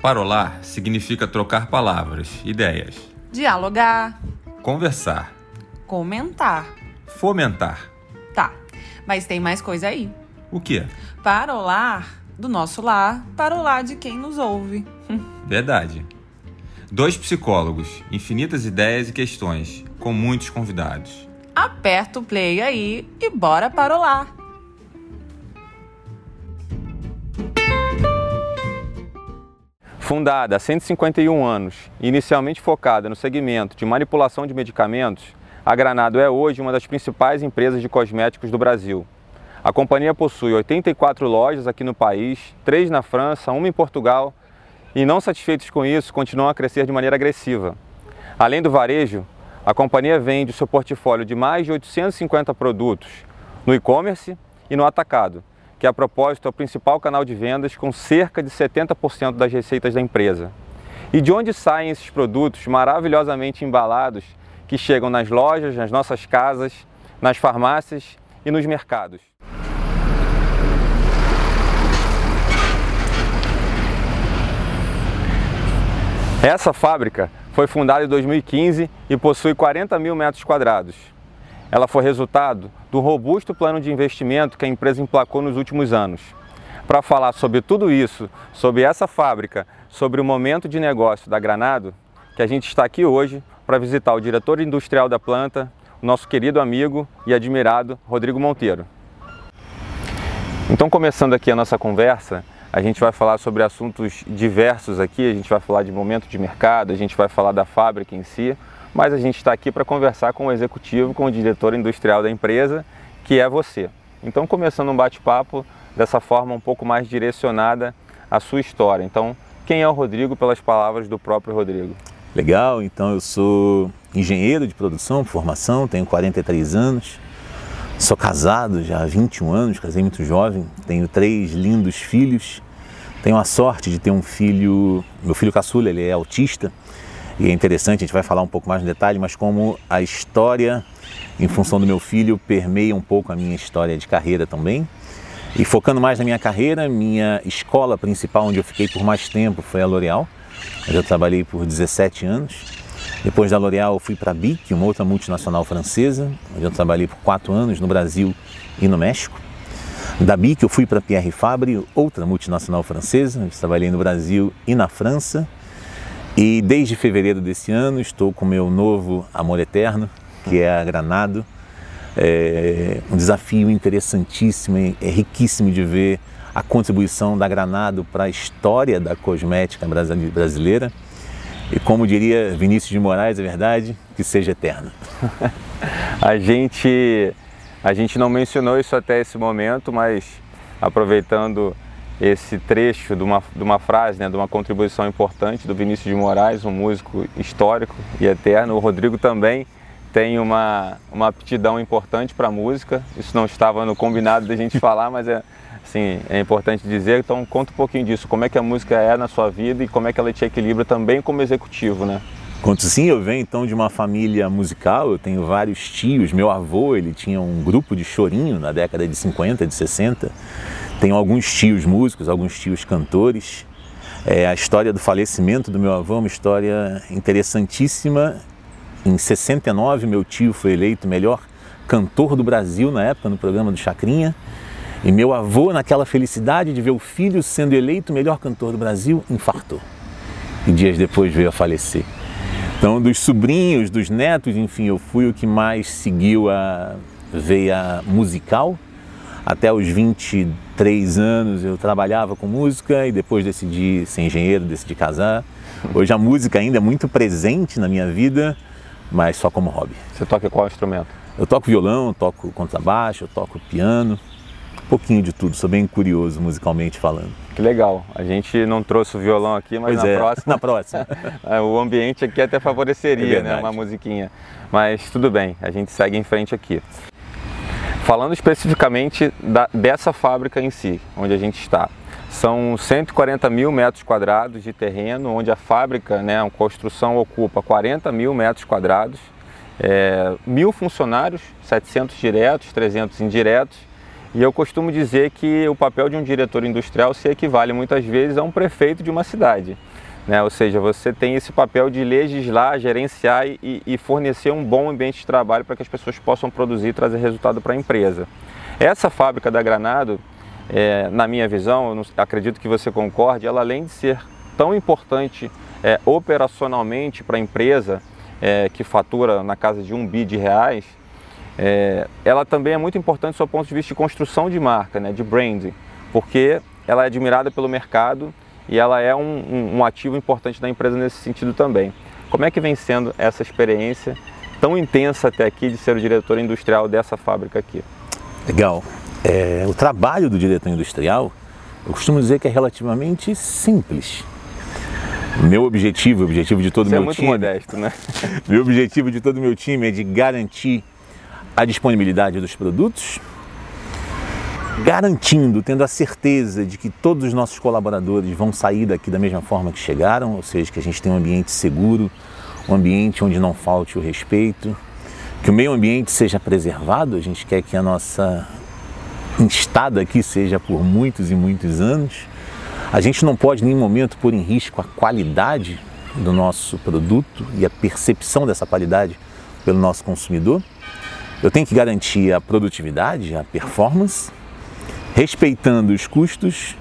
Parolar significa trocar palavras, ideias, Dialogar, conversar, comentar. fomentar. Tá, mas tem mais coisa aí. O quê? Parolar do nosso lar para o lar de quem nos ouve. Verdade. Dois psicólogos, infinitas ideias e questões, com muitos convidados. Aperta o play aí e bora parolar. Fundada há 151 anos e inicialmente focada no segmento de manipulação de medicamentos, a Granado é hoje uma das principais empresas de cosméticos do Brasil. A companhia possui 84 lojas aqui no país, três na França, uma em Portugal, e não satisfeitos com isso, continuam a crescer de maneira agressiva. Além do varejo, a companhia vende o seu portfólio de mais de 850 produtos no e-commerce e no atacado, que a propósito é o principal canal de vendas com cerca de 70% das receitas da empresa. E de onde saem esses produtos maravilhosamente embalados que chegam nas lojas, nas nossas casas, nas farmácias e nos mercados? Essa fábrica foi fundada em 2015 e possui 40 mil metros quadrados. Ela foi resultado do robusto plano de investimento que a empresa emplacou nos últimos anos. Para falar sobre tudo isso, sobre essa fábrica, sobre o momento de negócio da Granado, que a gente está aqui hoje para visitar o diretor industrial da planta, o nosso querido amigo e admirado Rodrigo Monteiro. Então, começando aqui a nossa conversa, a gente vai falar sobre assuntos diversos aqui, a gente vai falar de momento de mercado, a gente vai falar da fábrica em si, mas a gente está aqui para conversar com o executivo, com o diretor industrial da empresa, que é você. Então, começando um bate-papo dessa forma um pouco mais direcionada à sua história. Então, quem é o Rodrigo pelas palavras do próprio Rodrigo? Legal, então eu sou engenheiro de produção, formação, tenho 43 anos, sou casado já há 21 anos, casei muito jovem, tenho três lindos filhos, tenho a sorte de ter um filho, meu filho caçula, ele é autista, e é interessante, a gente vai falar um pouco mais no detalhe, mas como a história, em função do meu filho, permeia um pouco a minha história de carreira também. E focando mais na minha carreira, minha escola principal, onde eu fiquei por mais tempo, foi a L'Oréal. onde Eu trabalhei por 17 anos. Depois da L'Oréal, fui para a BIC, uma outra multinacional francesa, onde eu trabalhei por quatro anos no Brasil e no México. Da BIC, eu fui para a Pierre Fabre, outra multinacional francesa, onde eu trabalhei no Brasil e na França. E desde fevereiro desse ano, estou com meu novo amor eterno, que é a Granado. É um desafio interessantíssimo, é riquíssimo de ver a contribuição da Granado para a história da cosmética brasileira. E como diria Vinícius de Moraes, é verdade, que seja eterno. a gente a gente não mencionou isso até esse momento, mas aproveitando esse trecho de uma, de uma frase, né, de uma contribuição importante do Vinícius de Moraes, um músico histórico e eterno, o Rodrigo também tem uma, uma aptidão importante para música. Isso não estava no combinado da gente falar, mas é, assim, é importante dizer. Então, conta um pouquinho disso. Como é que a música é na sua vida e como é que ela te equilibra também como executivo, né? Conto sim, eu venho então de uma família musical, eu tenho vários tios. Meu avô, ele tinha um grupo de chorinho na década de 50, de 60. Tenho alguns tios músicos, alguns tios cantores. É, a história do falecimento do meu avô é uma história interessantíssima em 69, meu tio foi eleito melhor cantor do Brasil na época, no programa do Chacrinha. E meu avô, naquela felicidade de ver o filho sendo eleito melhor cantor do Brasil, infartou. E dias depois veio a falecer. Então, dos sobrinhos, dos netos, enfim, eu fui o que mais seguiu a veia musical. Até os 23 anos eu trabalhava com música e depois decidi ser engenheiro, decidi casar. Hoje a música ainda é muito presente na minha vida, mas só como hobby. Você toca qual instrumento? Eu toco violão, toco contrabaixo, eu toco piano, um pouquinho de tudo, sou bem curioso musicalmente falando. Que legal, a gente não trouxe o violão aqui, mas na é, próxima. Na próxima. o ambiente aqui até favoreceria, É né? Uma musiquinha. Mas tudo bem, a gente segue em frente aqui. Falando especificamente da- dessa fábrica em si, onde a gente está. São 140 mil metros quadrados de terreno, onde a fábrica, né, a construção ocupa 40 mil metros quadrados, é, mil funcionários, 700 diretos, 300 indiretos, E eu costumo dizer que o papel de um diretor industrial se equivale muitas vezes a um prefeito de uma cidade. Né? Ou seja, você tem esse papel de legislar, gerenciar e, e fornecer um bom ambiente de trabalho para que as pessoas possam produzir e trazer resultado para a empresa. Essa fábrica da Granado, é, na minha visão, não, acredito que você concorde, ela além de ser tão importante é, operacionalmente para a empresa, é, que fatura na casa de um bi de reais, é, ela também é muito importante do ponto de vista de construção de marca, né, de branding, porque ela é admirada pelo mercado e ela é um, um, um ativo importante da empresa nesse sentido também. Como é que vem sendo essa experiência tão intensa até aqui de ser o diretor industrial dessa fábrica aqui? Legal. É, o trabalho do diretor industrial, eu costumo dizer que é relativamente simples. Meu objetivo, o objetivo de todo o meu é muito time. modesto, né? meu objetivo de todo o meu time é de garantir a disponibilidade dos produtos, garantindo, tendo a certeza de que todos os nossos colaboradores vão sair daqui da mesma forma que chegaram, ou seja, que a gente tem um ambiente seguro, um ambiente onde não falte o respeito, que o meio ambiente seja preservado, a gente quer que a nossa estada aqui seja por muitos e muitos anos. A gente não pode em nenhum momento pôr em risco a qualidade do nosso produto e a percepção dessa qualidade pelo nosso consumidor. Eu tenho que garantir a produtividade, a performance, respeitando os custos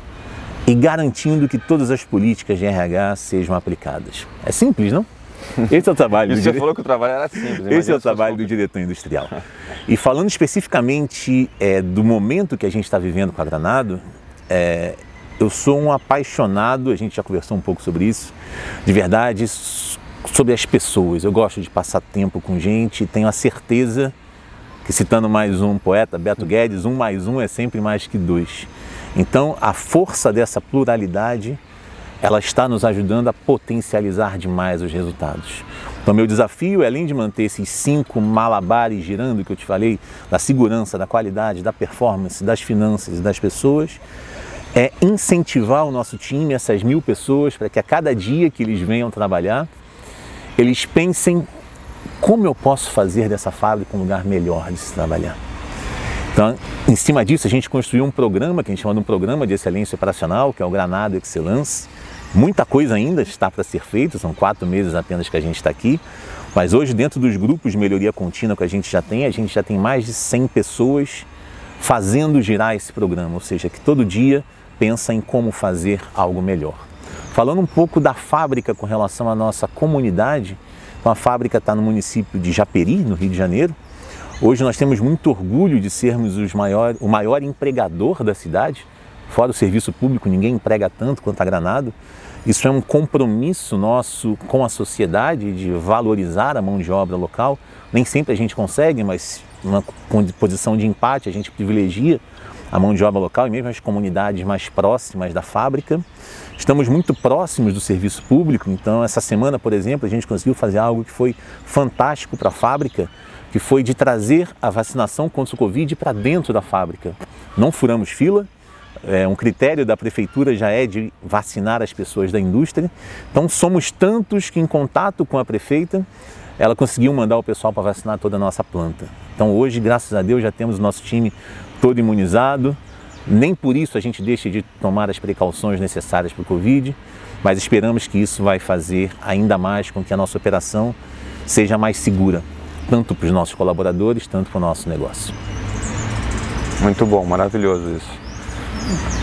e garantindo que todas as políticas de RH sejam aplicadas. É simples, não? Esse é o trabalho do Você dire... falou que o trabalho era simples. Esse é o trabalho do diretor industrial. E falando especificamente é, do momento que a gente está vivendo com a Granado, é, eu sou um apaixonado, a gente já conversou um pouco sobre isso, de verdade, sobre as pessoas. Eu gosto de passar tempo com gente e tenho a certeza que, citando mais um poeta, Beto Guedes, um mais um é sempre mais que dois. Então, a força dessa pluralidade, ela está nos ajudando a potencializar demais os resultados. Então, meu desafio, além de manter esses cinco malabares girando que eu te falei, da segurança, da qualidade, da performance, das finanças e das pessoas, é incentivar o nosso time, essas mil pessoas, para que a cada dia que eles venham trabalhar, eles pensem como eu posso fazer dessa fábrica um lugar melhor de se trabalhar. Então, em cima disso, a gente construiu um programa que a gente chama de um programa de excelência operacional, que é o Granada Excellence. Muita coisa ainda está para ser feita, são quatro meses apenas que a gente está aqui, mas hoje, dentro dos grupos de melhoria contínua que a gente já tem, a gente já tem mais de 100 pessoas fazendo girar esse programa, ou seja, que todo dia pensa em como fazer algo melhor. Falando um pouco da fábrica com relação à nossa comunidade, então a fábrica está no município de Japeri, no Rio de Janeiro. Hoje nós temos muito orgulho de sermos os maior, o maior empregador da cidade. Fora o serviço público, ninguém emprega tanto quanto a Granado. Isso é um compromisso nosso com a sociedade de valorizar a mão de obra local. Nem sempre a gente consegue, mas numa posição de empate a gente privilegia a mão de obra local e mesmo as comunidades mais próximas da fábrica. Estamos muito próximos do serviço público, então essa semana, por exemplo, a gente conseguiu fazer algo que foi fantástico para a fábrica, que foi de trazer a vacinação contra o Covid para dentro da fábrica. Não furamos fila, é, um critério da prefeitura já é de vacinar as pessoas da indústria. Então somos tantos que em contato com a prefeita, ela conseguiu mandar o pessoal para vacinar toda a nossa planta. Então hoje, graças a Deus, já temos o nosso time todo imunizado. Nem por isso a gente deixa de tomar as precauções necessárias para o Covid, mas esperamos que isso vai fazer ainda mais com que a nossa operação seja mais segura, tanto para os nossos colaboradores, tanto para o nosso negócio. Muito bom, maravilhoso isso.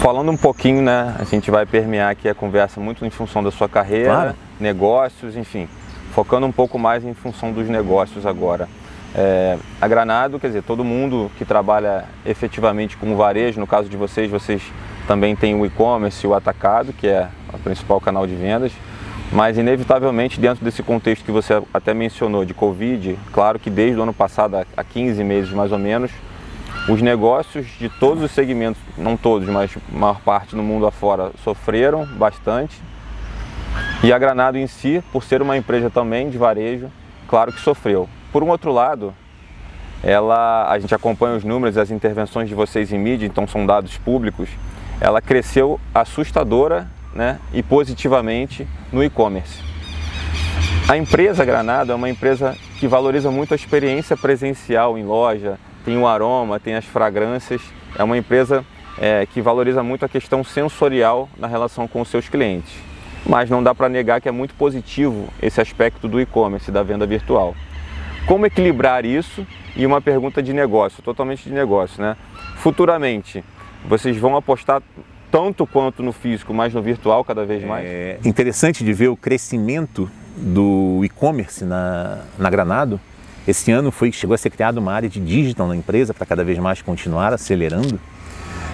Falando um pouquinho, né, a gente vai permear aqui a conversa muito em função da sua carreira, claro. negócios, enfim, focando um pouco mais em função dos negócios agora. É, a Granado, quer dizer, todo mundo que trabalha efetivamente com varejo, no caso de vocês, vocês também têm o e-commerce o atacado, que é o principal canal de vendas, mas inevitavelmente dentro desse contexto que você até mencionou de Covid, claro que desde o ano passado, há 15 meses mais ou menos, os negócios de todos os segmentos, não todos, mas a maior parte no mundo afora, sofreram bastante. E a Granado em si, por ser uma empresa também de varejo, claro que sofreu. Por um outro lado, ela, a gente acompanha os números as intervenções de vocês em mídia, então são dados públicos, ela cresceu assustadora né, e positivamente no e-commerce. A empresa Granada é uma empresa que valoriza muito a experiência presencial em loja, tem o aroma, tem as fragrâncias é uma empresa é, que valoriza muito a questão sensorial na relação com os seus clientes. Mas não dá para negar que é muito positivo esse aspecto do e-commerce, da venda virtual. Como equilibrar isso? E uma pergunta de negócio, totalmente de negócio, né? Futuramente, vocês vão apostar tanto quanto no físico, mas no virtual cada vez mais? É interessante de ver o crescimento do e-commerce na, na Granado. Esse ano foi chegou a ser criada uma área de digital na empresa para cada vez mais continuar acelerando.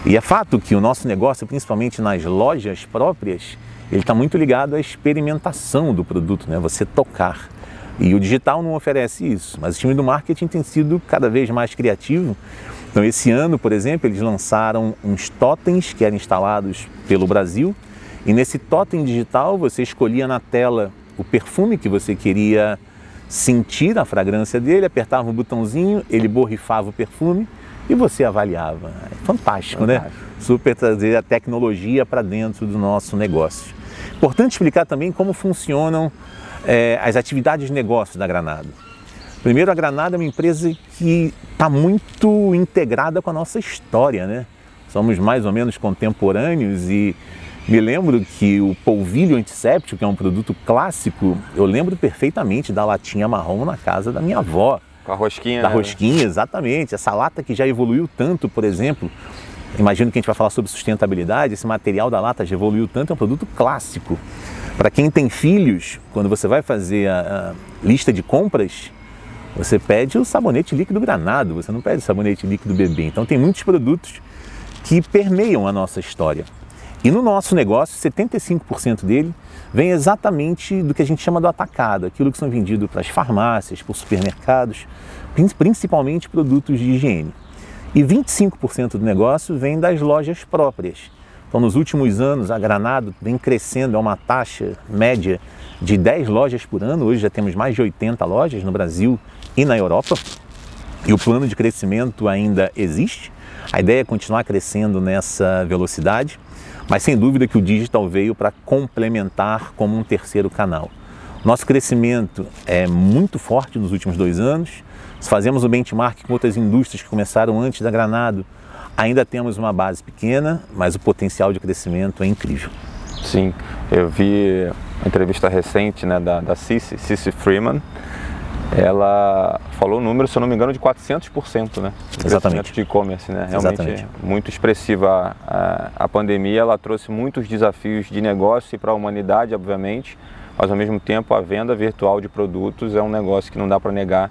E é fato que o nosso negócio, principalmente nas lojas próprias, ele está muito ligado à experimentação do produto, né? Você tocar. E o digital não oferece isso, mas o time do marketing tem sido cada vez mais criativo. Então, esse ano, por exemplo, eles lançaram uns totens que eram instalados pelo Brasil. E nesse totem digital, você escolhia na tela o perfume que você queria sentir a fragrância dele, apertava um botãozinho, ele borrifava o perfume e você avaliava. É fantástico, né? fantástico. né? Super trazer a tecnologia para dentro do nosso negócio. Importante explicar também como funcionam é, as atividades de negócio da Granada. Primeiro, a Granada é uma empresa que está muito integrada com a nossa história, né? Somos mais ou menos contemporâneos e me lembro que o polvilho antisséptico, que é um produto clássico, eu lembro perfeitamente da latinha marrom na casa da minha avó. Com a rosquinha. Da né? rosquinha, exatamente. Essa lata que já evoluiu tanto, por exemplo, imagino que a gente vai falar sobre sustentabilidade, esse material da lata já evoluiu tanto, é um produto clássico. Para quem tem filhos, quando você vai fazer a, a, lista de compras, você pede o sabonete líquido granado, você não pede o sabonete líquido bebê. Então tem muitos produtos que permeiam a nossa história. E no nosso negócio, 75% dele vem exatamente do que a gente chama do atacado, aquilo que são vendidos para as farmácias, para os supermercados, principalmente produtos de higiene. E 25% do negócio vem das lojas próprias. Então, nos últimos anos, a Granado vem crescendo a uma taxa média de 10 lojas por ano. Hoje já temos mais de 80 lojas no Brasil e na Europa. E o plano de crescimento ainda existe. A ideia é continuar crescendo nessa velocidade, mas sem dúvida que o digital veio para complementar como um terceiro canal. Nosso crescimento é muito forte nos últimos dois anos. Se fazemos o benchmark com outras indústrias que começaram antes da Granado, Ainda temos uma base pequena, mas o potencial de crescimento é incrível. Sim, eu vi uma entrevista recente né, da, da Cici, Cici Freeman. Ela falou um número, se eu não me engano, de 400%, né? Exatamente. de e-commerce, né? Realmente Exatamente. muito expressiva. A, a pandemia ela trouxe muitos desafios de negócio para a humanidade, obviamente, mas ao mesmo tempo a venda virtual de produtos é um negócio que não dá para negar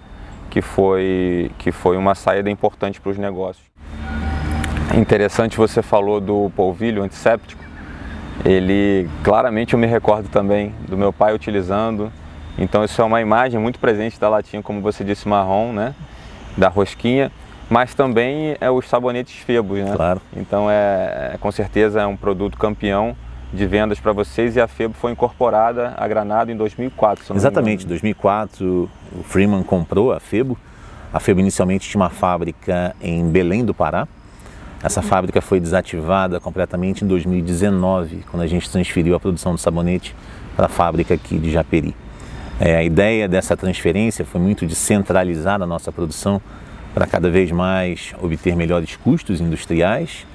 que foi, que foi uma saída importante para os negócios. Interessante você falou do polvilho antisséptico. Ele claramente eu me recordo também do meu pai utilizando. Então isso é uma imagem muito presente da latinha, como você disse, marrom, né? Da rosquinha, mas também é os sabonetes Febos, né? Claro. Então é, é com certeza é um produto campeão de vendas para vocês e a Febo foi incorporada a Granada em 2004. Exatamente, em 2004 o Freeman comprou a Febo. A Febo inicialmente tinha uma fábrica em Belém do Pará, essa fábrica foi desativada completamente em 2019, quando a gente transferiu a produção do sabonete para a fábrica aqui de Japeri. É, a ideia dessa transferência foi muito de centralizar a nossa produção para cada vez mais obter melhores custos industriais,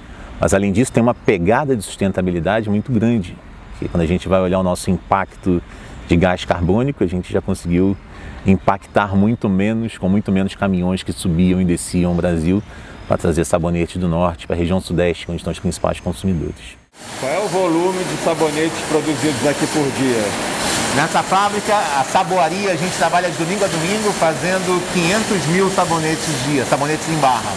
mas além disso tem uma pegada de sustentabilidade muito grande, que quando a gente vai olhar o nosso impacto de gás carbônico, a gente já conseguiu impactar muito menos, com muito menos caminhões que subiam e desciam o Brasil, para trazer sabonete do norte para a região sudeste, onde estão os principais consumidores. Qual é o volume de sabonetes produzidos aqui por dia? Nessa fábrica, a saboaria, a gente trabalha de domingo a domingo fazendo 500 mil sabonetes dia, sabonetes em barra.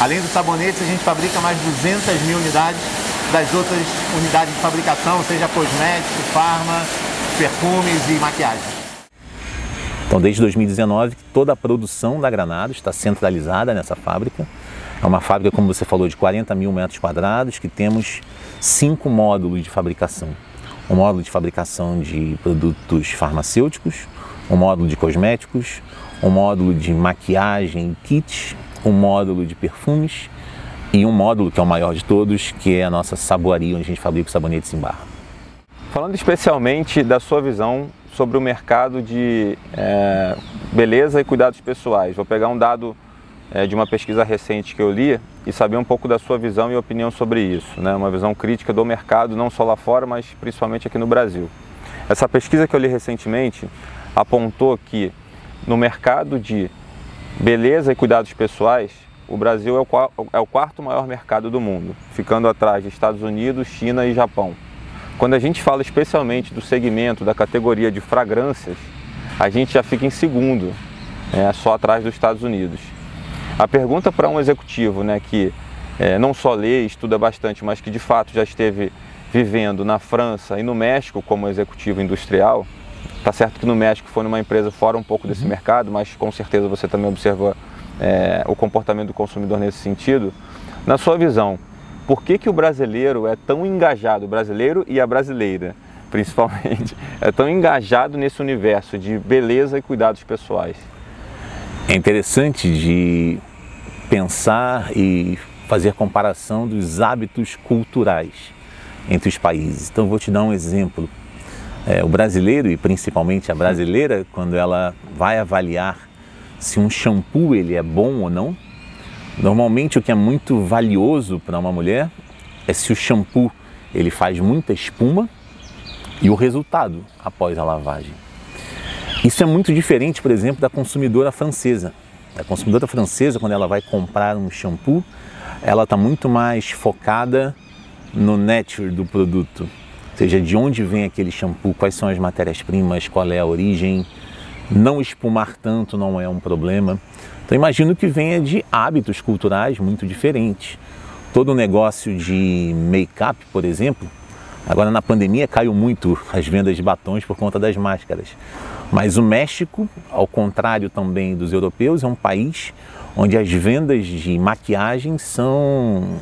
Além dos sabonetes, a gente fabrica mais 200 mil unidades das outras unidades de fabricação, seja cosmético, farma, perfumes e maquiagem. Então, desde 2019, toda a produção da Granado está centralizada nessa fábrica. É uma fábrica, como você falou, de 40 mil metros quadrados, que temos cinco módulos de fabricação. Um módulo de fabricação de produtos farmacêuticos, um módulo de cosméticos, um módulo de maquiagem e kits, um módulo de perfumes e um módulo que é o maior de todos, que é a nossa saboaria, onde a gente fabrica os sabonetes em barra. Falando especialmente da sua visão sobre o mercado de é, beleza e cuidados pessoais, vou pegar um dado é, de uma pesquisa recente que eu li e saber um pouco da sua visão e opinião sobre isso, né? uma visão crítica do mercado, não só lá fora, mas principalmente aqui no Brasil. Essa pesquisa que eu li recentemente apontou que no mercado de beleza e cuidados pessoais, o Brasil é o, é o quarto maior mercado do mundo, ficando atrás de Estados Unidos, China e Japão. Quando a gente fala especialmente do segmento, da categoria de fragrâncias, a gente já fica em segundo, é, só atrás dos Estados Unidos. A pergunta para um executivo né, que é, não só lê e estuda bastante, mas que de fato já esteve vivendo na França e no México como executivo industrial, Tá certo que no México foi numa empresa fora um pouco desse uhum. mercado, mas com certeza você também observou é, o comportamento do consumidor nesse sentido. Na sua visão, por que, que o brasileiro é tão engajado, o brasileiro e a brasileira, principalmente, é tão engajado nesse universo de beleza e cuidados pessoais? É interessante de pensar e fazer comparação dos hábitos culturais entre os países. Então, vou te dar um exemplo. É, o brasileiro e principalmente a brasileira, quando ela vai avaliar se um shampoo ele é bom ou não, normalmente o que é muito valioso para uma mulher é se o shampoo ele faz muita espuma e o resultado após a lavagem. Isso é muito diferente, por exemplo, da consumidora francesa. A consumidora francesa, quando ela vai comprar um shampoo, ela está muito mais focada no nature do produto, ou seja, de onde vem aquele shampoo, quais são as matérias-primas, qual é a origem. Não espumar tanto não é um problema. Então imagino que venha de hábitos culturais muito diferentes. Todo o negócio de make-up, por exemplo, agora na pandemia caiu muito as vendas de batons por conta das máscaras. Mas o México, ao contrário também dos europeus, é um país onde as vendas de maquiagem são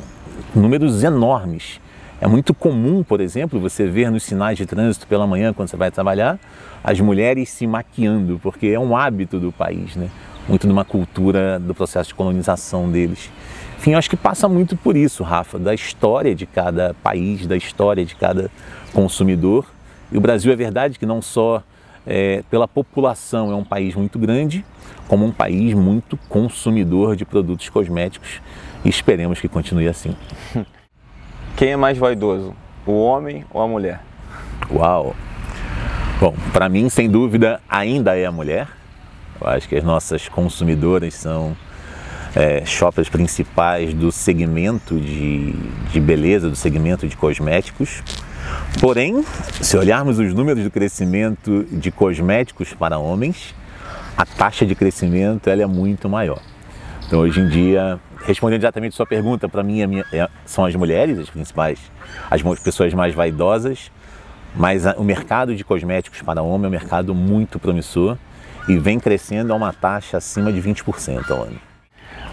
números enormes. É muito comum, por exemplo, você ver nos sinais de trânsito pela manhã, quando você vai trabalhar, as mulheres se maquiando, porque é um hábito do país, né? Muito numa cultura do processo de colonização deles. Enfim, eu acho que passa muito por isso, Rafa, da história de cada país, da história de cada consumidor. E o Brasil é verdade que não só é, pela população é um país muito grande, como um país muito consumidor de produtos cosméticos e esperemos que continue assim. Quem é mais vaidoso, o homem ou a mulher? Uau! Bom, para mim, sem dúvida, ainda é a mulher. Acho que as nossas consumidoras são é, shoppers principais do segmento de, de beleza, do segmento de cosméticos. Porém, se olharmos os números do crescimento de cosméticos para homens, a taxa de crescimento ela é muito maior. Então, hoje em dia, respondendo diretamente a sua pergunta, para mim minha, é, são as mulheres as principais, as pessoas mais vaidosas, mas o mercado de cosméticos para homem é um mercado muito promissor e vem crescendo a uma taxa acima de 20% ao ano.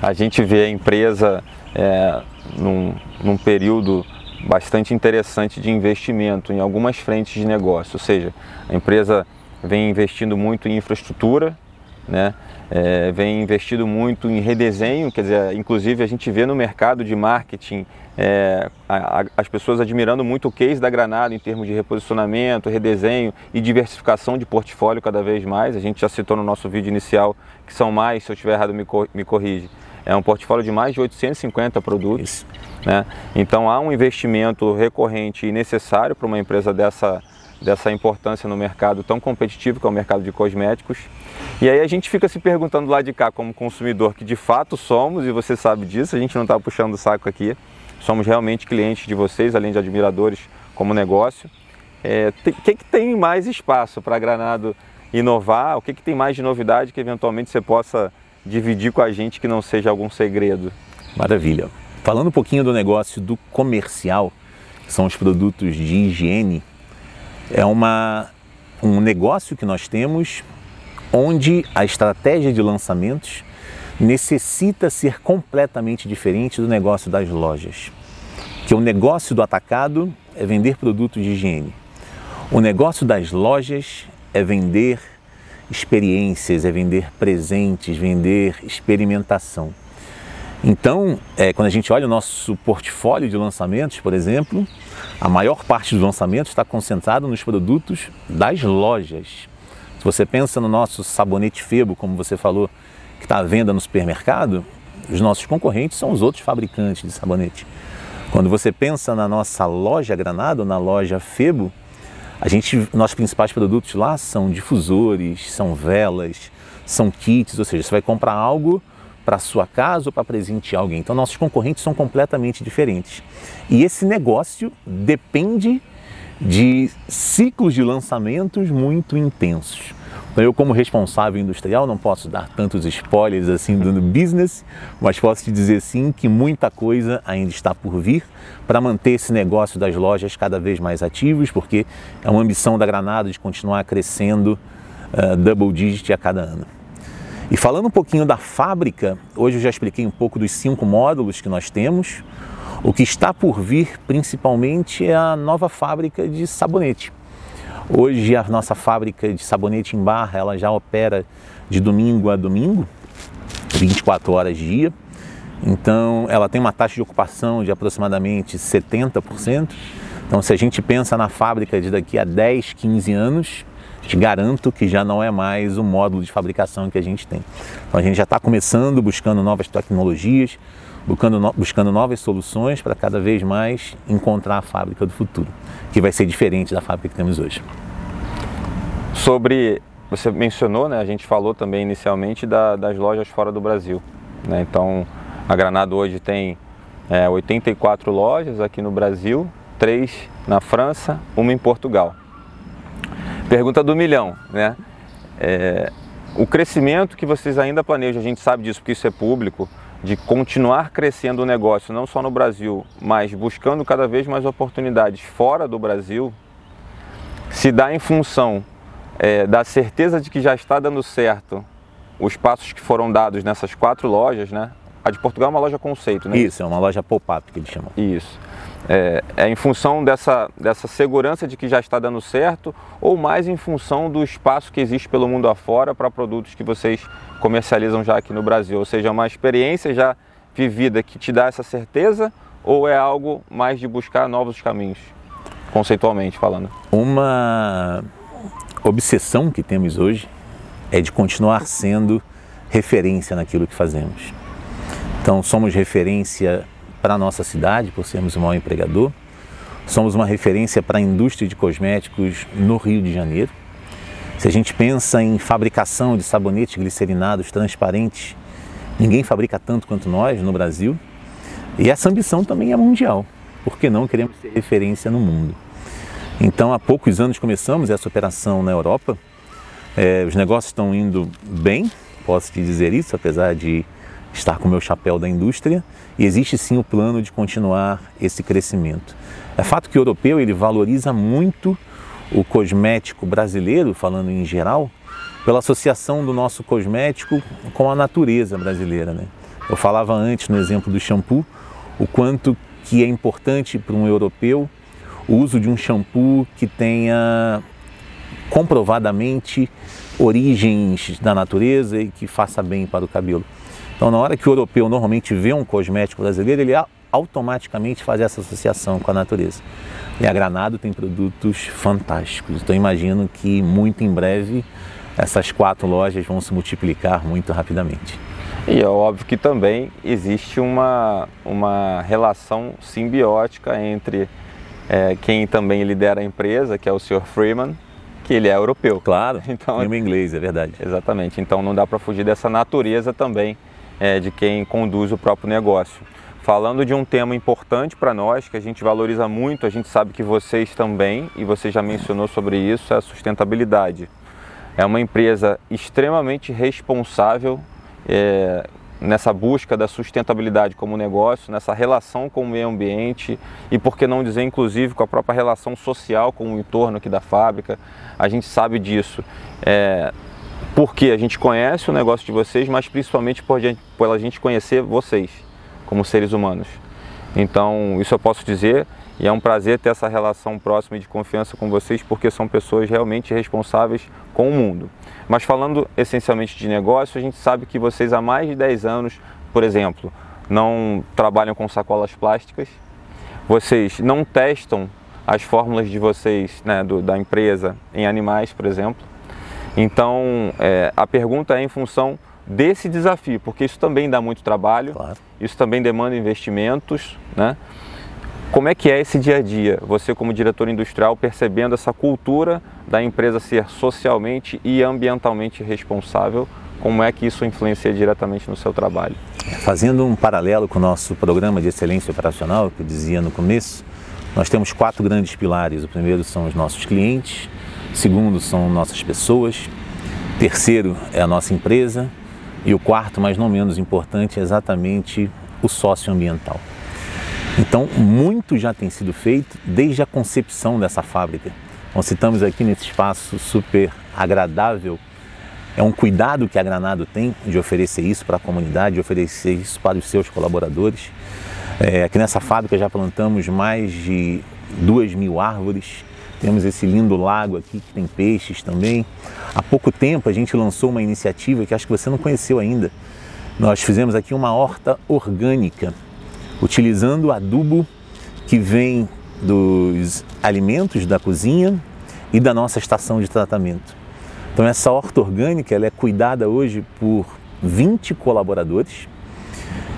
A gente vê a empresa é, num, num período bastante interessante de investimento em algumas frentes de negócio, ou seja, a empresa vem investindo muito em infraestrutura, né? É, vem investido muito em redesenho, quer dizer, inclusive a gente vê no mercado de marketing é, a, a, as pessoas admirando muito o case da Granada em termos de reposicionamento, redesenho e diversificação de portfólio cada vez mais. A gente já citou no nosso vídeo inicial que são mais, se eu estiver errado me, me corrige, é um portfólio de mais de 850 produtos. Né? Então há um investimento recorrente e necessário para uma empresa dessa, dessa importância no mercado tão competitivo que é o mercado de cosméticos. E aí a gente fica se perguntando lá de cá, como consumidor, que de fato somos, e você sabe disso, a gente não está puxando o saco aqui, somos realmente clientes de vocês, além de admiradores como negócio. O é, que, que tem mais espaço para Granado inovar? O que, que tem mais de novidade que eventualmente você possa dividir com a gente que não seja algum segredo? Maravilha. Falando um pouquinho do negócio do comercial, que são os produtos de higiene, é uma, um negócio que nós temos onde a estratégia de lançamentos necessita ser completamente diferente do negócio das lojas. Que o negócio do atacado é vender produtos de higiene. O negócio das lojas é vender experiências, é vender presentes, vender experimentação. Então, é, quando a gente olha o nosso portfólio de lançamentos, por exemplo, a maior parte dos lançamentos está concentrado nos produtos das lojas. Se você pensa no nosso sabonete Febo, como você falou, que está à venda no supermercado, os nossos concorrentes são os outros fabricantes de sabonete. Quando você pensa na nossa loja Granado, na loja Febo, a gente, nossos principais produtos lá são difusores, são velas, são kits, ou seja, você vai comprar algo para sua casa ou para presentear alguém. Então nossos concorrentes são completamente diferentes. E esse negócio depende de ciclos de lançamentos muito intensos. Então, eu, como responsável industrial, não posso dar tantos spoilers assim do business, mas posso te dizer sim que muita coisa ainda está por vir para manter esse negócio das lojas cada vez mais ativos, porque é uma ambição da Granada de continuar crescendo uh, double digit a cada ano. E falando um pouquinho da fábrica, hoje eu já expliquei um pouco dos cinco módulos que nós temos. O que está por vir principalmente é a nova fábrica de sabonete. Hoje a nossa fábrica de sabonete em barra, ela já opera de domingo a domingo, 24 horas dia. Então ela tem uma taxa de ocupação de aproximadamente 70%. Então se a gente pensa na fábrica de daqui a 10, 15 anos, te garanto que já não é mais o módulo de fabricação que a gente tem. Então a gente já está começando, buscando novas tecnologias, buscando, buscando novas soluções para cada vez mais encontrar a fábrica do futuro, que vai ser diferente da fábrica que temos hoje. Sobre, você mencionou, né, a gente falou também inicialmente da, das lojas fora do Brasil. Né? Então, a Granado hoje tem é, 84 lojas aqui no Brasil, três na França, uma em Portugal. Pergunta do milhão, né? É, o crescimento que vocês ainda planejam, a gente sabe disso porque isso é público, de continuar crescendo o negócio, não só no Brasil, mas buscando cada vez mais oportunidades fora do Brasil, se dá em função é, da certeza de que já está dando certo os passos que foram dados nessas quatro lojas, né? A de Portugal é uma loja conceito, né? Isso, é uma loja pop-up que eles chamam. Isso. É, é, em função dessa, dessa segurança de que já está dando certo ou mais em função do espaço que existe pelo mundo afora para produtos que vocês comercializam já aqui no Brasil? Ou seja, uma experiência já vivida que te dá essa certeza ou é algo mais de buscar novos caminhos, conceitualmente falando? Uma obsessão que temos hoje é de continuar sendo referência naquilo que fazemos. Então, somos referência para a nossa cidade, por sermos o maior empregador, somos uma referência para a indústria de cosméticos no Rio de Janeiro. Se a gente pensa em fabricação de sabonetes glicerinados transparentes, ninguém fabrica tanto quanto nós no Brasil. E essa ambição também é mundial. Por que não queremos ser referência no mundo? Então, há poucos anos começamos essa operação na Europa. É, os negócios estão indo bem, posso te dizer isso, apesar de estar com o meu chapéu da indústria. E existe sim o plano de continuar esse crescimento. É fato que o europeu ele valoriza muito o cosmético brasileiro, falando em geral, pela associação do nosso cosmético com a natureza brasileira. Né? Eu falava antes no exemplo do shampoo, o quanto que é importante para um europeu o uso de um shampoo que tenha comprovadamente origens da natureza e que faça bem para o cabelo. Então, na hora que o europeu normalmente vê um cosmético brasileiro, ele automaticamente faz essa associação com a natureza. E a Granado tem produtos fantásticos. Então, imagino que muito em breve essas quatro lojas vão se multiplicar muito rapidamente. E é óbvio que também existe uma, uma relação simbiótica entre é, quem também lidera a empresa, que é o Sr. Freeman, que ele é europeu. Claro, então, em inglês, é verdade. Exatamente, então não dá para fugir dessa natureza também é, de quem conduz o próprio negócio. Falando de um tema importante para nós, que a gente valoriza muito, a gente sabe que vocês também, e você já mencionou sobre isso, é a sustentabilidade. É uma empresa extremamente responsável é, nessa busca da sustentabilidade como negócio, nessa relação com o meio ambiente e, por que não dizer, inclusive, com a própria relação social com o entorno aqui da fábrica. A gente sabe disso. É, porque a gente conhece o negócio de vocês, mas principalmente por, por a gente conhecer vocês como seres humanos. Então, isso eu posso dizer e é um prazer ter essa relação próxima e de confiança com vocês, porque são pessoas realmente responsáveis com o mundo. Mas falando essencialmente de negócio, a gente sabe que vocês há mais de 10 anos, por exemplo, não trabalham com sacolas plásticas, vocês não testam as fórmulas de vocês, né, do, da empresa, em animais, por exemplo. Então, é, a pergunta é em função desse desafio, porque isso também dá muito trabalho, Claro. isso também demanda investimentos, né? Como é que é esse dia a dia? Você como diretor industrial percebendo essa cultura da empresa ser socialmente e ambientalmente responsável, como é que isso influencia diretamente no seu trabalho? Fazendo um paralelo com o nosso programa de excelência operacional, que eu dizia no começo, nós temos quatro grandes pilares. O primeiro são os nossos clientes, segundo são nossas pessoas, terceiro é a nossa empresa e o quarto, mas não menos importante, é exatamente o socioambiental. Então, muito já tem sido feito desde a concepção dessa fábrica. Nós citamos aqui nesse espaço super agradável é um cuidado que a Granado tem de oferecer isso para a comunidade, de oferecer isso para os seus colaboradores. É, aqui nessa fábrica já plantamos mais de duas mil árvores, temos esse lindo lago aqui que tem peixes também. Há pouco tempo a gente lançou uma iniciativa que acho que você não conheceu ainda. Nós fizemos aqui uma horta orgânica, utilizando adubo que vem dos alimentos da cozinha e da nossa estação de tratamento. Então essa horta orgânica ela é cuidada hoje por 20 colaboradores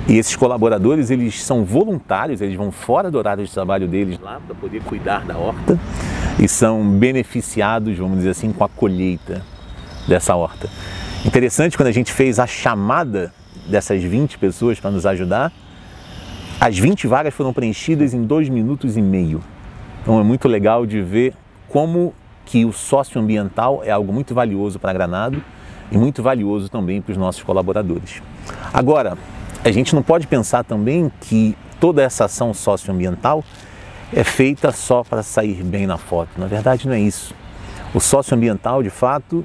e esses colaboradores eles são voluntários, eles vão fora do horário de trabalho deles lá para poder cuidar da horta e são beneficiados, vamos dizer assim, com a colheita dessa horta. Interessante quando a gente fez a chamada dessas 20 pessoas para nos ajudar, as 20 vagas foram preenchidas em dois minutos e meio. Então é muito legal de ver como que o socioambiental é algo muito valioso para Granado e muito valioso também para os nossos colaboradores. Agora, a gente não pode pensar também que toda essa ação socioambiental é feita só para sair bem na foto. Na verdade, não é isso. O socioambiental, de fato,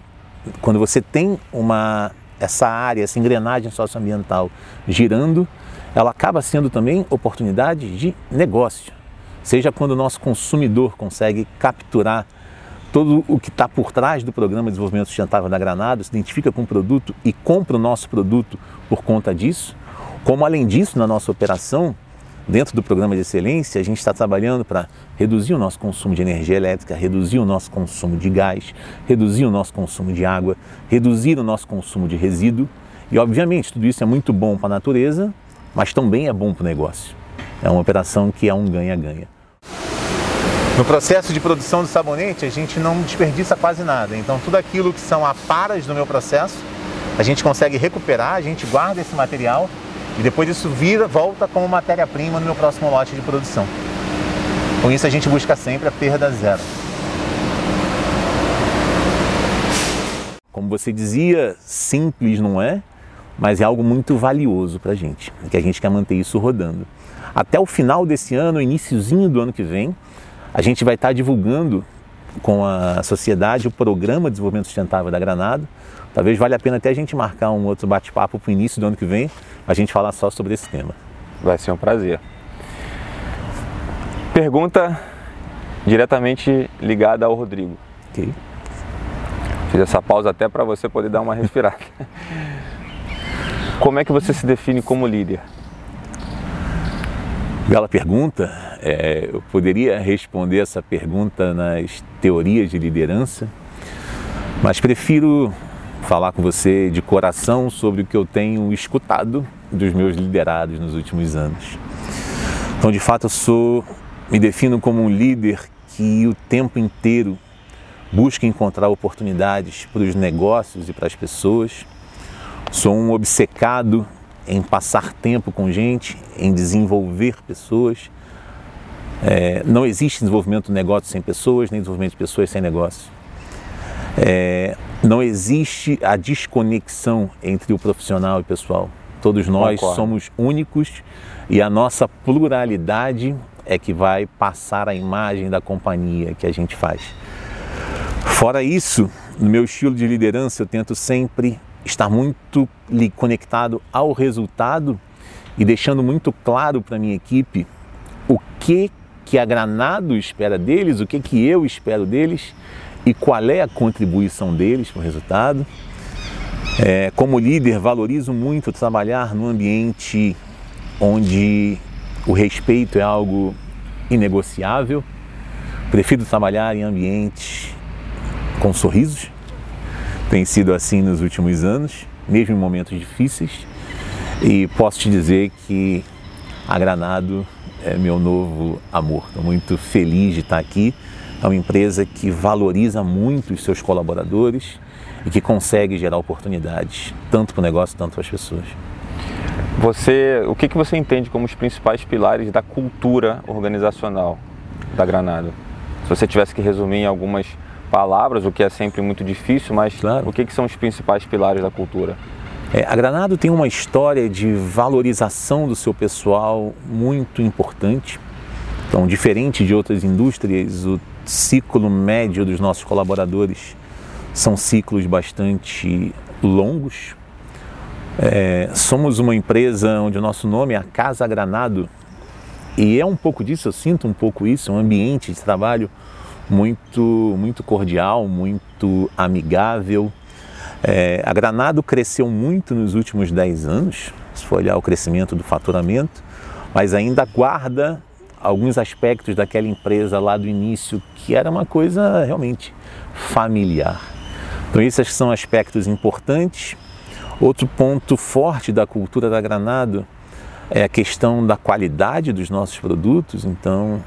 quando você tem uma essa área, essa engrenagem socioambiental girando, ela acaba sendo também oportunidade de negócio. Seja quando o nosso consumidor consegue capturar todo o que está por trás do Programa de Desenvolvimento Sustentável da Granada, se identifica com o produto e compra o nosso produto por conta disso, como além disso, na nossa operação, dentro do Programa de Excelência, a gente está trabalhando para reduzir o nosso consumo de energia elétrica, reduzir o nosso consumo de gás, reduzir o nosso consumo de água, reduzir o nosso consumo de resíduo. E, obviamente, tudo isso é muito bom para a natureza, mas também é bom para o negócio. É uma operação que é um ganha-ganha. No processo de produção do sabonete, a gente não desperdiça quase nada. Então, tudo aquilo que são aparas do meu processo, a gente consegue recuperar, a gente guarda esse material e depois isso vira, volta como matéria-prima no meu próximo lote de produção. Com isso, a gente busca sempre a perda zero. Como você dizia, simples não é, mas é algo muito valioso para a gente, que a gente quer manter isso rodando. Até o final desse ano, iníciozinho do ano que vem, a gente vai estar divulgando com a sociedade o Programa de Desenvolvimento Sustentável da Granada. Talvez valha a pena até a gente marcar um outro bate-papo para o início do ano que vem, a gente falar só sobre esse tema. Vai ser um prazer. Pergunta diretamente ligada ao Rodrigo. Ok? Fiz essa pausa até para você poder dar uma respirada. Como é que você se define como líder? Bela pergunta. É, eu poderia responder essa pergunta nas teorias de liderança, mas prefiro falar com você de coração sobre o que eu tenho escutado dos meus liderados nos últimos anos. Então, de fato, eu sou, me defino como um líder que o tempo inteiro busca encontrar oportunidades para os negócios e para as pessoas. Sou um obcecado em passar tempo com gente, em desenvolver pessoas. É, não existe desenvolvimento de negócio sem pessoas, nem desenvolvimento de pessoas sem negócio. É, não existe a desconexão entre o profissional e o pessoal. Todos nós Concordo. somos únicos e a nossa pluralidade é que vai passar a imagem da companhia que a gente faz. Fora isso, no meu estilo de liderança, eu tento sempre estar muito conectado ao resultado e deixando muito claro para a minha equipe o que, que a Granado espera deles, o que, que eu espero deles e qual é a contribuição deles para o resultado. É, como líder, valorizo muito trabalhar num ambiente onde o respeito é algo inegociável. Prefiro trabalhar em ambientes com sorrisos. Tem sido assim nos últimos anos. mesmo em momentos difíceis. E posso te dizer que a Granado é meu novo amor. Estou muito feliz de estar aqui. É uma empresa que valoriza muito os seus colaboradores e que consegue gerar oportunidades, tanto para o negócio, tanto para as pessoas. Você, o que, que você entende como os principais pilares da cultura organizacional da Granado? Se você tivesse que resumir em algumas palavras, o que é sempre muito difícil, mas claro. o que, que são os principais pilares da cultura? É, a Granado tem uma história de valorização do seu pessoal muito importante. Então, diferente de outras indústrias, o ciclo médio dos nossos colaboradores são ciclos bastante longos. É, somos uma empresa onde o nosso nome é a Casa Granado e é um pouco disso, eu sinto um pouco isso, um ambiente de trabalho muito, muito cordial, muito amigável. É, a Granado cresceu muito nos últimos 10 anos, se for olhar o crescimento do faturamento, mas ainda guarda alguns aspectos daquela empresa lá do início que era uma coisa realmente familiar. Então, esses são aspectos importantes. Outro ponto forte da cultura da Granado é a questão da qualidade dos nossos produtos. Então,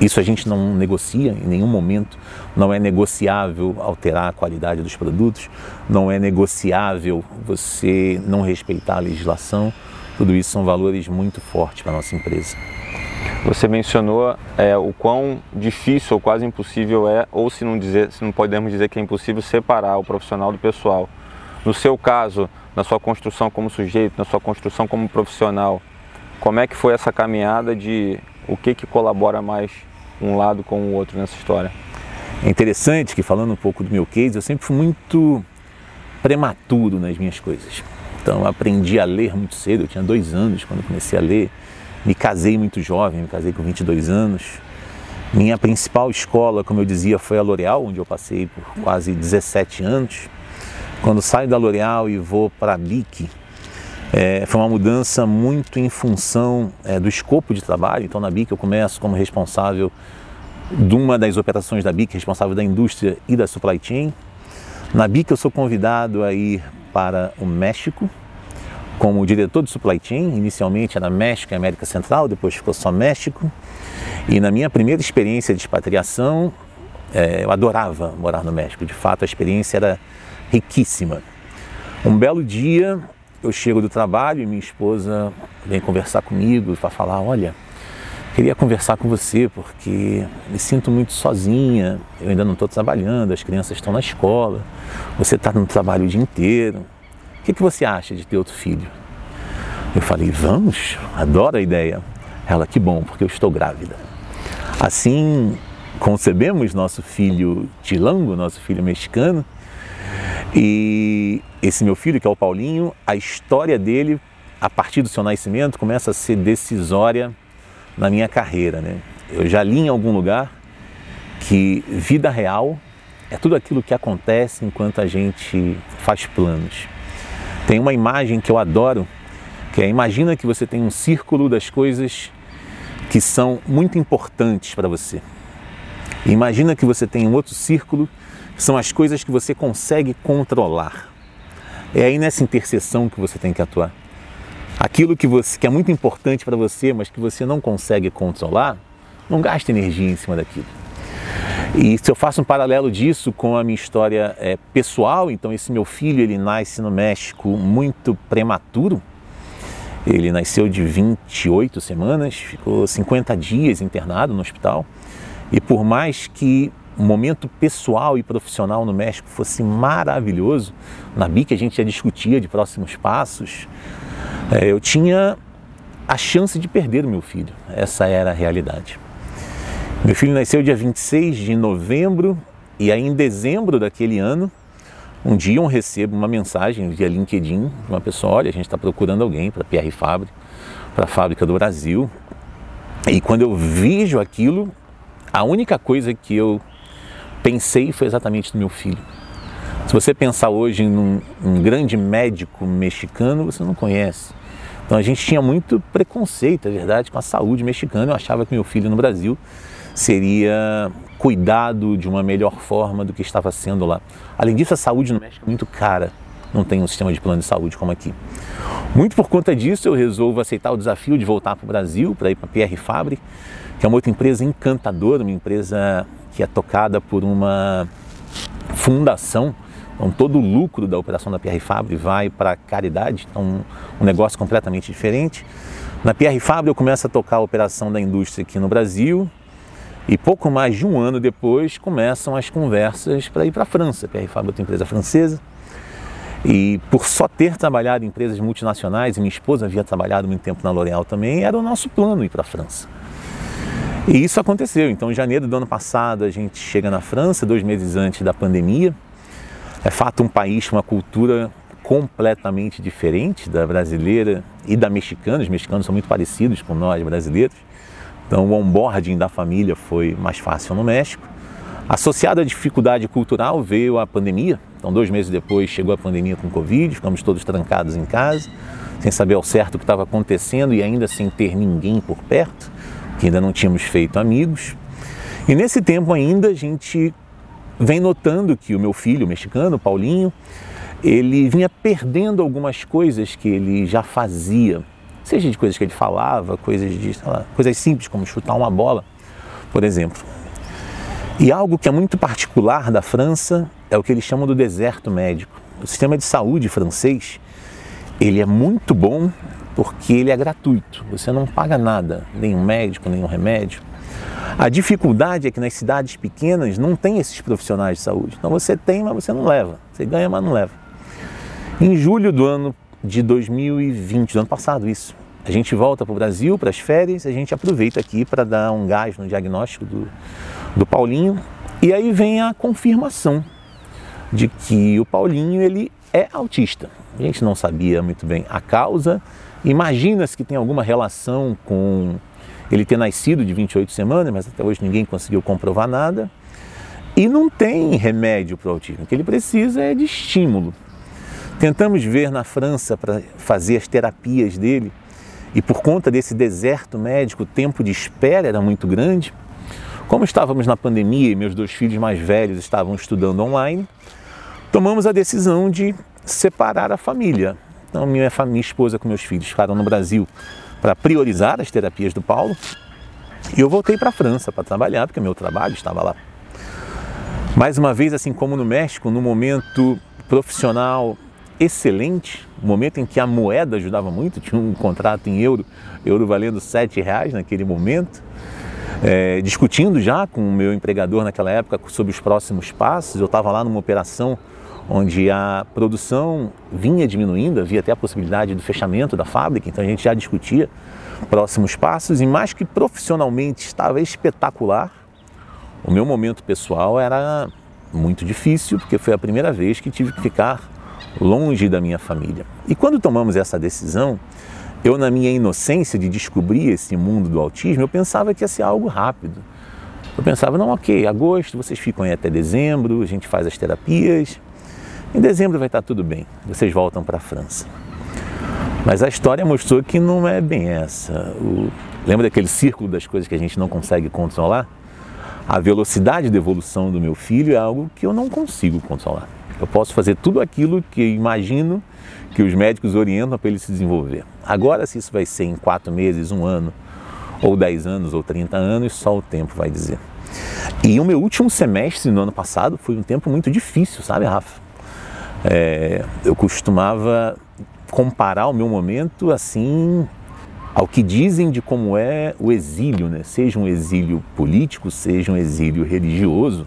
isso a gente não negocia em nenhum momento. Não é negociável alterar a qualidade dos produtos, não é negociável você não respeitar a legislação. Tudo isso são valores muito fortes para a nossa empresa. Você mencionou é, o quão difícil ou quase impossível é, ou se não, dizer, se não podemos dizer que é impossível, separar o profissional do pessoal. No seu caso, na sua construção como sujeito, na sua construção como profissional, como é que foi essa caminhada de o que, que colabora mais um lado com o outro nessa história? É interessante que falando um pouco do meu case, eu sempre fui muito prematuro nas minhas coisas. Então aprendi a ler muito cedo, eu tinha dois anos quando comecei a ler. Me casei muito jovem, me casei com 22 anos. Minha principal escola, como eu dizia, foi a L'Oréal, onde eu passei por quase 17 anos. Quando saio da L'Oréal e vou para a BIC, é, foi uma mudança muito em função é, do escopo de trabalho. Então, na BIC, eu começo como responsável de uma das operações da BIC, responsável da indústria e da supply chain. Na BIC, eu sou convidado a ir para o México como diretor de supply chain. Inicialmente era México e América Central, depois ficou só México. E na minha primeira experiência de expatriação, é, eu adorava morar no México. De fato, a experiência era riquíssima. Um belo dia, eu chego do trabalho e minha esposa vem conversar comigo para falar: Olha, queria conversar com você porque me sinto muito sozinha, eu ainda não estou trabalhando, as crianças estão na escola, você está no trabalho o dia inteiro. O que, que você acha de ter outro filho? Eu falei: Vamos, adoro a ideia. Ela: Que bom, porque eu estou grávida. Assim, concebemos nosso filho Tilango, nosso filho mexicano, e esse meu filho, que é o Paulinho, a história dele, a partir do seu nascimento, começa a ser decisória na minha carreira. Né? Eu já li em algum lugar que vida real é tudo aquilo que acontece enquanto a gente faz planos. Tem uma imagem que eu adoro, que é imagina que você tem um círculo das coisas que são muito importantes para você. Imagina que você tem um outro círculo são as coisas que você consegue controlar. É aí nessa interseção que você tem que atuar. Aquilo que, você, que é muito importante para você, mas que você não consegue controlar, não gaste energia em cima daquilo. E se eu faço um paralelo disso com a minha história é, pessoal, então esse meu filho ele nasce no México muito prematuro. Ele nasceu de 28 semanas, ficou 50 dias internado no hospital. E por mais que um momento pessoal e profissional no México fosse maravilhoso, na BIC a gente já discutia de próximos passos, é, eu tinha a chance de perder o meu filho. Essa era a realidade. Meu filho nasceu dia 26 de novembro e aí em dezembro daquele ano, um dia eu recebo uma mensagem via LinkedIn de uma pessoa, olha, a gente está procurando alguém para PR Fábrica, para a fábrica do Brasil. E quando eu vejo aquilo, a única coisa que eu pensei foi exatamente no meu filho. Se você pensar hoje em um grande médico mexicano, você não conhece. Então a gente tinha muito preconceito, é verdade, com a saúde mexicana. Eu achava que meu filho no Brasil seria cuidado de uma melhor forma do que estava sendo lá. Além disso, a saúde no México é muito cara. não tem um sistema de plano de saúde como aqui. Muito por conta disso, eu resolvo aceitar o desafio de voltar para o Brasil, para ir para a PR Fabre, que é uma outra empresa encantadora, uma empresa que é tocada por uma fundação. Então, todo o lucro da operação da PR Fabre vai para a caridade, então um negócio completamente diferente. Na PR Fabre eu começo a tocar a operação da indústria aqui no Brasil, e pouco mais de um ano depois começam as conversas para ir para a França. PR é outra empresa francesa. E por só ter trabalhado em empresas multinacionais, e minha esposa havia trabalhado muito tempo na L'Oréal também, era o nosso plano ir para a França. E isso aconteceu. Então, em janeiro do ano passado, a gente chega na França, dois meses antes da pandemia. É fato um país uma cultura completamente diferente da brasileira e da mexicana. Os mexicanos são muito parecidos com nós brasileiros. Então, o onboarding da família foi mais fácil no México. Associado à dificuldade cultural veio a pandemia. Então, dois meses depois chegou a pandemia com Covid, ficamos todos trancados em casa, sem saber ao certo o que estava acontecendo e ainda sem ter ninguém por perto, que ainda não tínhamos feito amigos. E nesse tempo ainda a gente vem notando que o meu filho, o mexicano, Paulinho, ele vinha perdendo algumas coisas que ele já fazia seja de coisas que ele falava, coisas de lá, coisas simples como chutar uma bola, por exemplo. E algo que é muito particular da França é o que eles chamam do deserto médico. O sistema de saúde francês, ele é muito bom porque ele é gratuito. Você não paga nada, nenhum médico, nenhum remédio. A dificuldade é que nas cidades pequenas não tem esses profissionais de saúde. Então você tem, mas você não leva. Você ganha, mas não leva. Em julho do ano de 2020, do ano passado isso, a gente volta para o Brasil para as férias, a gente aproveita aqui para dar um gás no diagnóstico do, do Paulinho e aí vem a confirmação de que o Paulinho ele é autista. A gente não sabia muito bem a causa. Imagina-se que tem alguma relação com ele ter nascido de 28 semanas, mas até hoje ninguém conseguiu comprovar nada. E não tem remédio para o autismo. O que ele precisa é de estímulo. Tentamos ver na França para fazer as terapias dele e por conta desse deserto médico, o tempo de espera era muito grande. Como estávamos na pandemia e meus dois filhos mais velhos estavam estudando online, tomamos a decisão de separar a família. Então, minha, minha esposa com meus filhos ficaram no Brasil para priorizar as terapias do Paulo e eu voltei para a França para trabalhar, porque meu trabalho estava lá. Mais uma vez, assim como no México, no momento profissional excelente, um momento em que a moeda ajudava muito, tinha um contrato em euro, euro valendo sete reais naquele momento, é, discutindo já com o meu empregador naquela época sobre os próximos passos. Eu estava lá numa operação onde a produção vinha diminuindo, havia até a possibilidade do fechamento da fábrica, então a gente já discutia próximos passos e mais que profissionalmente estava espetacular, o meu momento pessoal era muito difícil, porque foi a primeira vez que tive que ficar longe da minha família. E quando tomamos essa decisão, eu, na minha inocência de descobrir esse mundo do autismo, eu pensava que ia ser algo rápido. Eu pensava, não, ok, agosto, vocês ficam aí até dezembro, a gente faz as terapias. Em dezembro vai estar tudo bem, vocês voltam para a França. Mas a história mostrou que não é bem essa. O... Lembra daquele círculo das coisas que a gente não consegue controlar? A velocidade de evolução do meu filho é algo que eu não consigo controlar. Eu posso fazer tudo aquilo que imagino que os médicos orientam para ele se desenvolver. Agora, se isso vai ser em quatro meses, um ano, ou dez anos, ou trinta anos, só o tempo vai dizer. E o meu último semestre no ano passado foi um tempo muito difícil, sabe, Rafa? É, eu costumava comparar o meu momento assim ao que dizem de como é o exílio, né? seja um exílio político, seja um exílio religioso.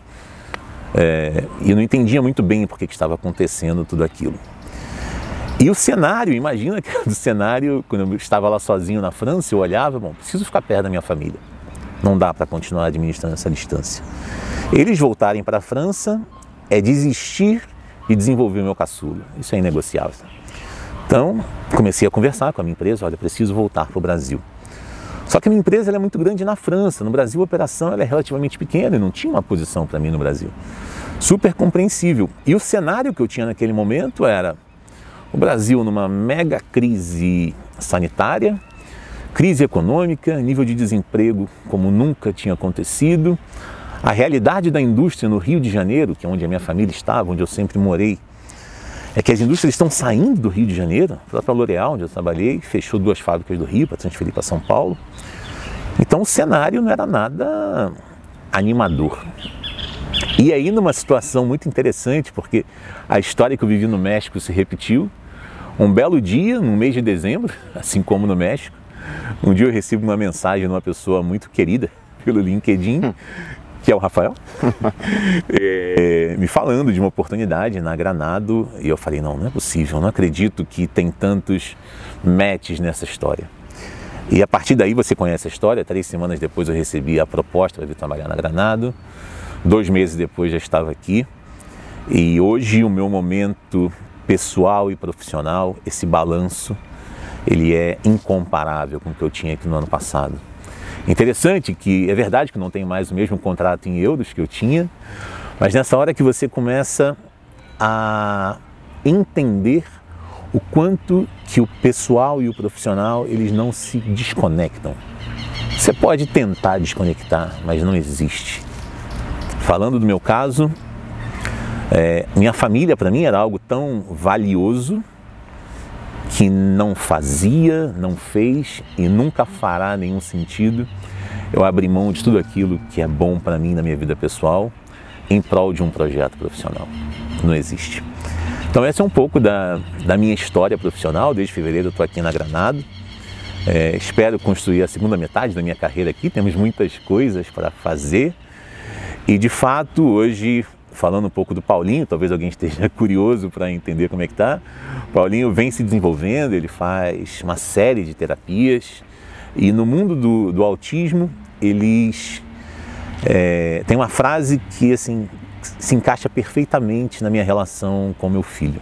É, e eu não entendia muito bem por que, estava acontecendo tudo aquilo. E o cenário, imagina que do cenário, quando eu estava lá sozinho na França, eu olhava, bom, preciso ficar perto da minha família. Não dá para continuar administrando essa distância. Eles voltarem para a França é desistir e desenvolver o meu caçulo. Isso é inegociável. Então, comecei a conversar com a minha empresa, olha, preciso voltar para o Brasil. Só que a minha empresa é muito grande na França. No Brasil, a operação é relativamente pequena e não tinha uma posição para mim no Brasil. Super compreensível. E o cenário que eu tinha naquele momento era o Brasil numa mega crise sanitária, crise econômica, nível de desemprego como nunca tinha acontecido, a realidade da indústria no Rio de Janeiro, que é onde a minha família estava, onde eu sempre morei, é que as indústrias estão saindo do Rio de Janeiro. A própria L'Oréal, onde eu trabalhei, fechou duas fábricas do Rio para transferir para São Paulo. Então o cenário não era nada animador. E aí numa situação muito interessante, porque a história que eu vivi no México se repetiu. Um belo dia, no mês de dezembro, assim como no México, um dia eu recebo uma mensagem de uma pessoa muito querida pelo LinkedIn, que é o Rafael, é, me falando de uma oportunidade na Granado. E eu falei: não, não é possível, não acredito que tem tantos matches nessa história. E a partir daí você conhece a história. Três semanas depois eu recebi a proposta para vir trabalhar na Granado. Dois meses depois já estava aqui. E hoje o meu momento pessoal e profissional, esse balanço, ele é incomparável com o que eu tinha aqui no ano passado. Interessante que é verdade que não tenho mais o mesmo contrato em euros que eu tinha, mas nessa hora que você começa a entender o quanto que o pessoal e o profissional eles não se desconectam. Você pode tentar desconectar, mas não existe. Falando do meu caso, é, minha família para mim era algo tão valioso que não fazia, não fez e nunca fará nenhum sentido eu abri mão de tudo aquilo que é bom para mim na minha vida pessoal em prol de um projeto profissional. Não existe. Então essa é um pouco da, da minha história profissional. Desde fevereiro eu estou aqui na Granado. É, espero construir a segunda metade da minha carreira aqui. Temos muitas coisas para fazer. E de fato, hoje falando um pouco do Paulinho, talvez alguém esteja curioso para entender como é que tá. Paulinho vem se desenvolvendo, ele faz uma série de terapias e no mundo do, do autismo eles é, tem uma frase que assim se encaixa perfeitamente na minha relação com meu filho.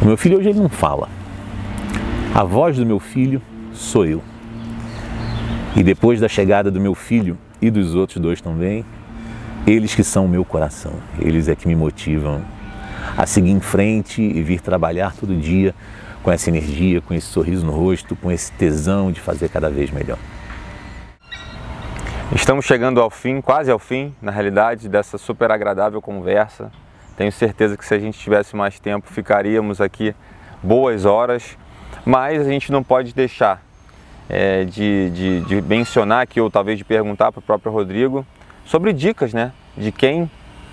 O meu filho hoje ele não fala. A voz do meu filho sou eu. E depois da chegada do meu filho e dos outros dois também, eles que são o meu coração, eles é que me motivam a seguir em frente e vir trabalhar todo dia com essa energia, com esse sorriso no rosto, com esse tesão de fazer cada vez melhor. Estamos chegando ao fim, quase ao fim, na realidade, dessa super agradável conversa. Tenho certeza que se a gente tivesse mais tempo, ficaríamos aqui boas horas, mas a gente não pode deixar é, de, de, de mencionar aqui, ou talvez de perguntar para o próprio Rodrigo, sobre dicas né, de quem,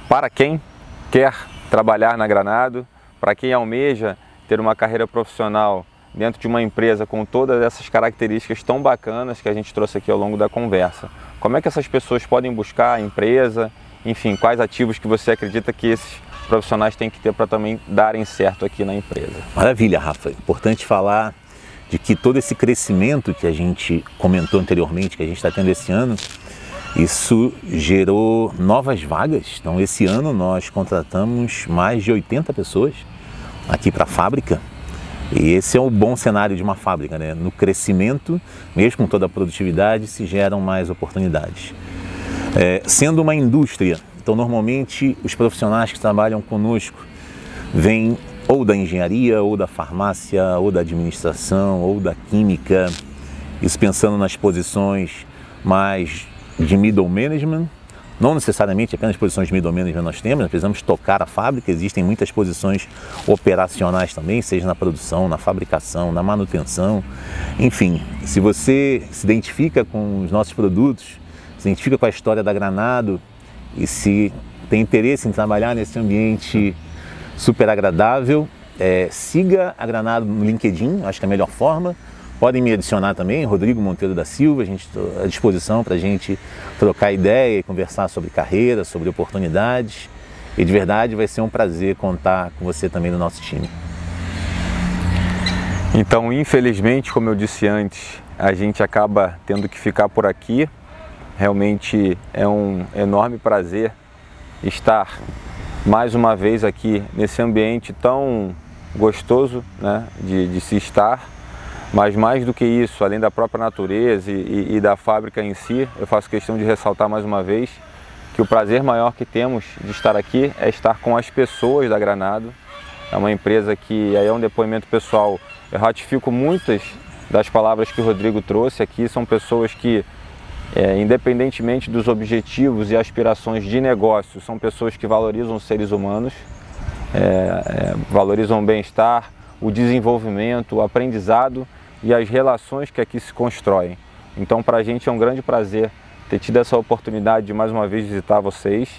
para quem quer trabalhar na Granado, para quem almeja ter uma carreira profissional dentro de uma empresa com todas essas características tão bacanas que a gente trouxe aqui ao longo da conversa. Como é que essas pessoas podem buscar a empresa? Enfim, quais ativos que você acredita que esses profissionais têm que ter para também darem certo aqui na empresa? Maravilha, Rafa. Importante falar de que todo esse crescimento que a gente comentou anteriormente, que a gente está tendo esse ano, isso gerou novas vagas. Então, esse ano nós contratamos mais de 80 pessoas aqui para a fábrica. E esse é o bom cenário de uma fábrica, né? No crescimento, mesmo com toda a produtividade, se geram mais oportunidades. É, sendo uma indústria, então normalmente os profissionais que trabalham conosco vêm ou da engenharia, ou da farmácia, ou da administração, ou da química, isso pensando nas posições mais de middle management, não necessariamente apenas posições de middle management nós temos, nós precisamos tocar a fábrica, existem muitas posições operacionais também, seja na produção, na fabricação, na manutenção, enfim, se você se identifica com os nossos produtos, se identifica com a história da Granado e se tem interesse em trabalhar nesse ambiente super agradável, é, siga a Granado no LinkedIn, acho que é a melhor forma. Podem me adicionar também, Rodrigo Monteiro da Silva, a gente à disposição para a gente trocar ideia e conversar sobre carreira, sobre oportunidades. E de verdade vai ser um prazer contar com você também no nosso time. Então, infelizmente, como eu disse antes, a gente acaba tendo que ficar por aqui. Realmente é um enorme prazer estar mais uma vez aqui nesse ambiente tão gostoso né, de, de se estar mas mais do que isso, além da própria natureza e, e, e, da fábrica em si, eu faço questão de ressaltar mais uma vez que o prazer maior que temos de estar aqui é estar com as pessoas da Granado. É uma empresa que, aí é um depoimento pessoal, eu ratifico muitas das palavras que o Rodrigo trouxe aqui, são pessoas que, é, independentemente dos objetivos e aspirações de negócio, são pessoas que valorizam os seres humanos é, é, valorizam o bem-estar, o desenvolvimento, o aprendizado e as relações que aqui se constroem. Então, para a gente é um grande prazer ter tido essa oportunidade de mais uma vez visitar vocês,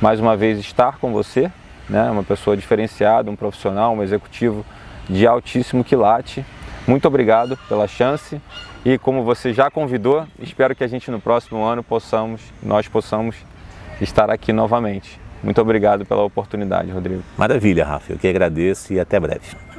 mais uma vez estar com você, né? uma pessoa diferenciada, um profissional, um executivo de altíssimo quilate. Muito obrigado pela chance e como você já convidou, espero que a gente no próximo ano possamos, nós possamos estar aqui novamente. Muito obrigado pela oportunidade, Rodrigo. Maravilha, Rafa. Eu que agradeço e até breve.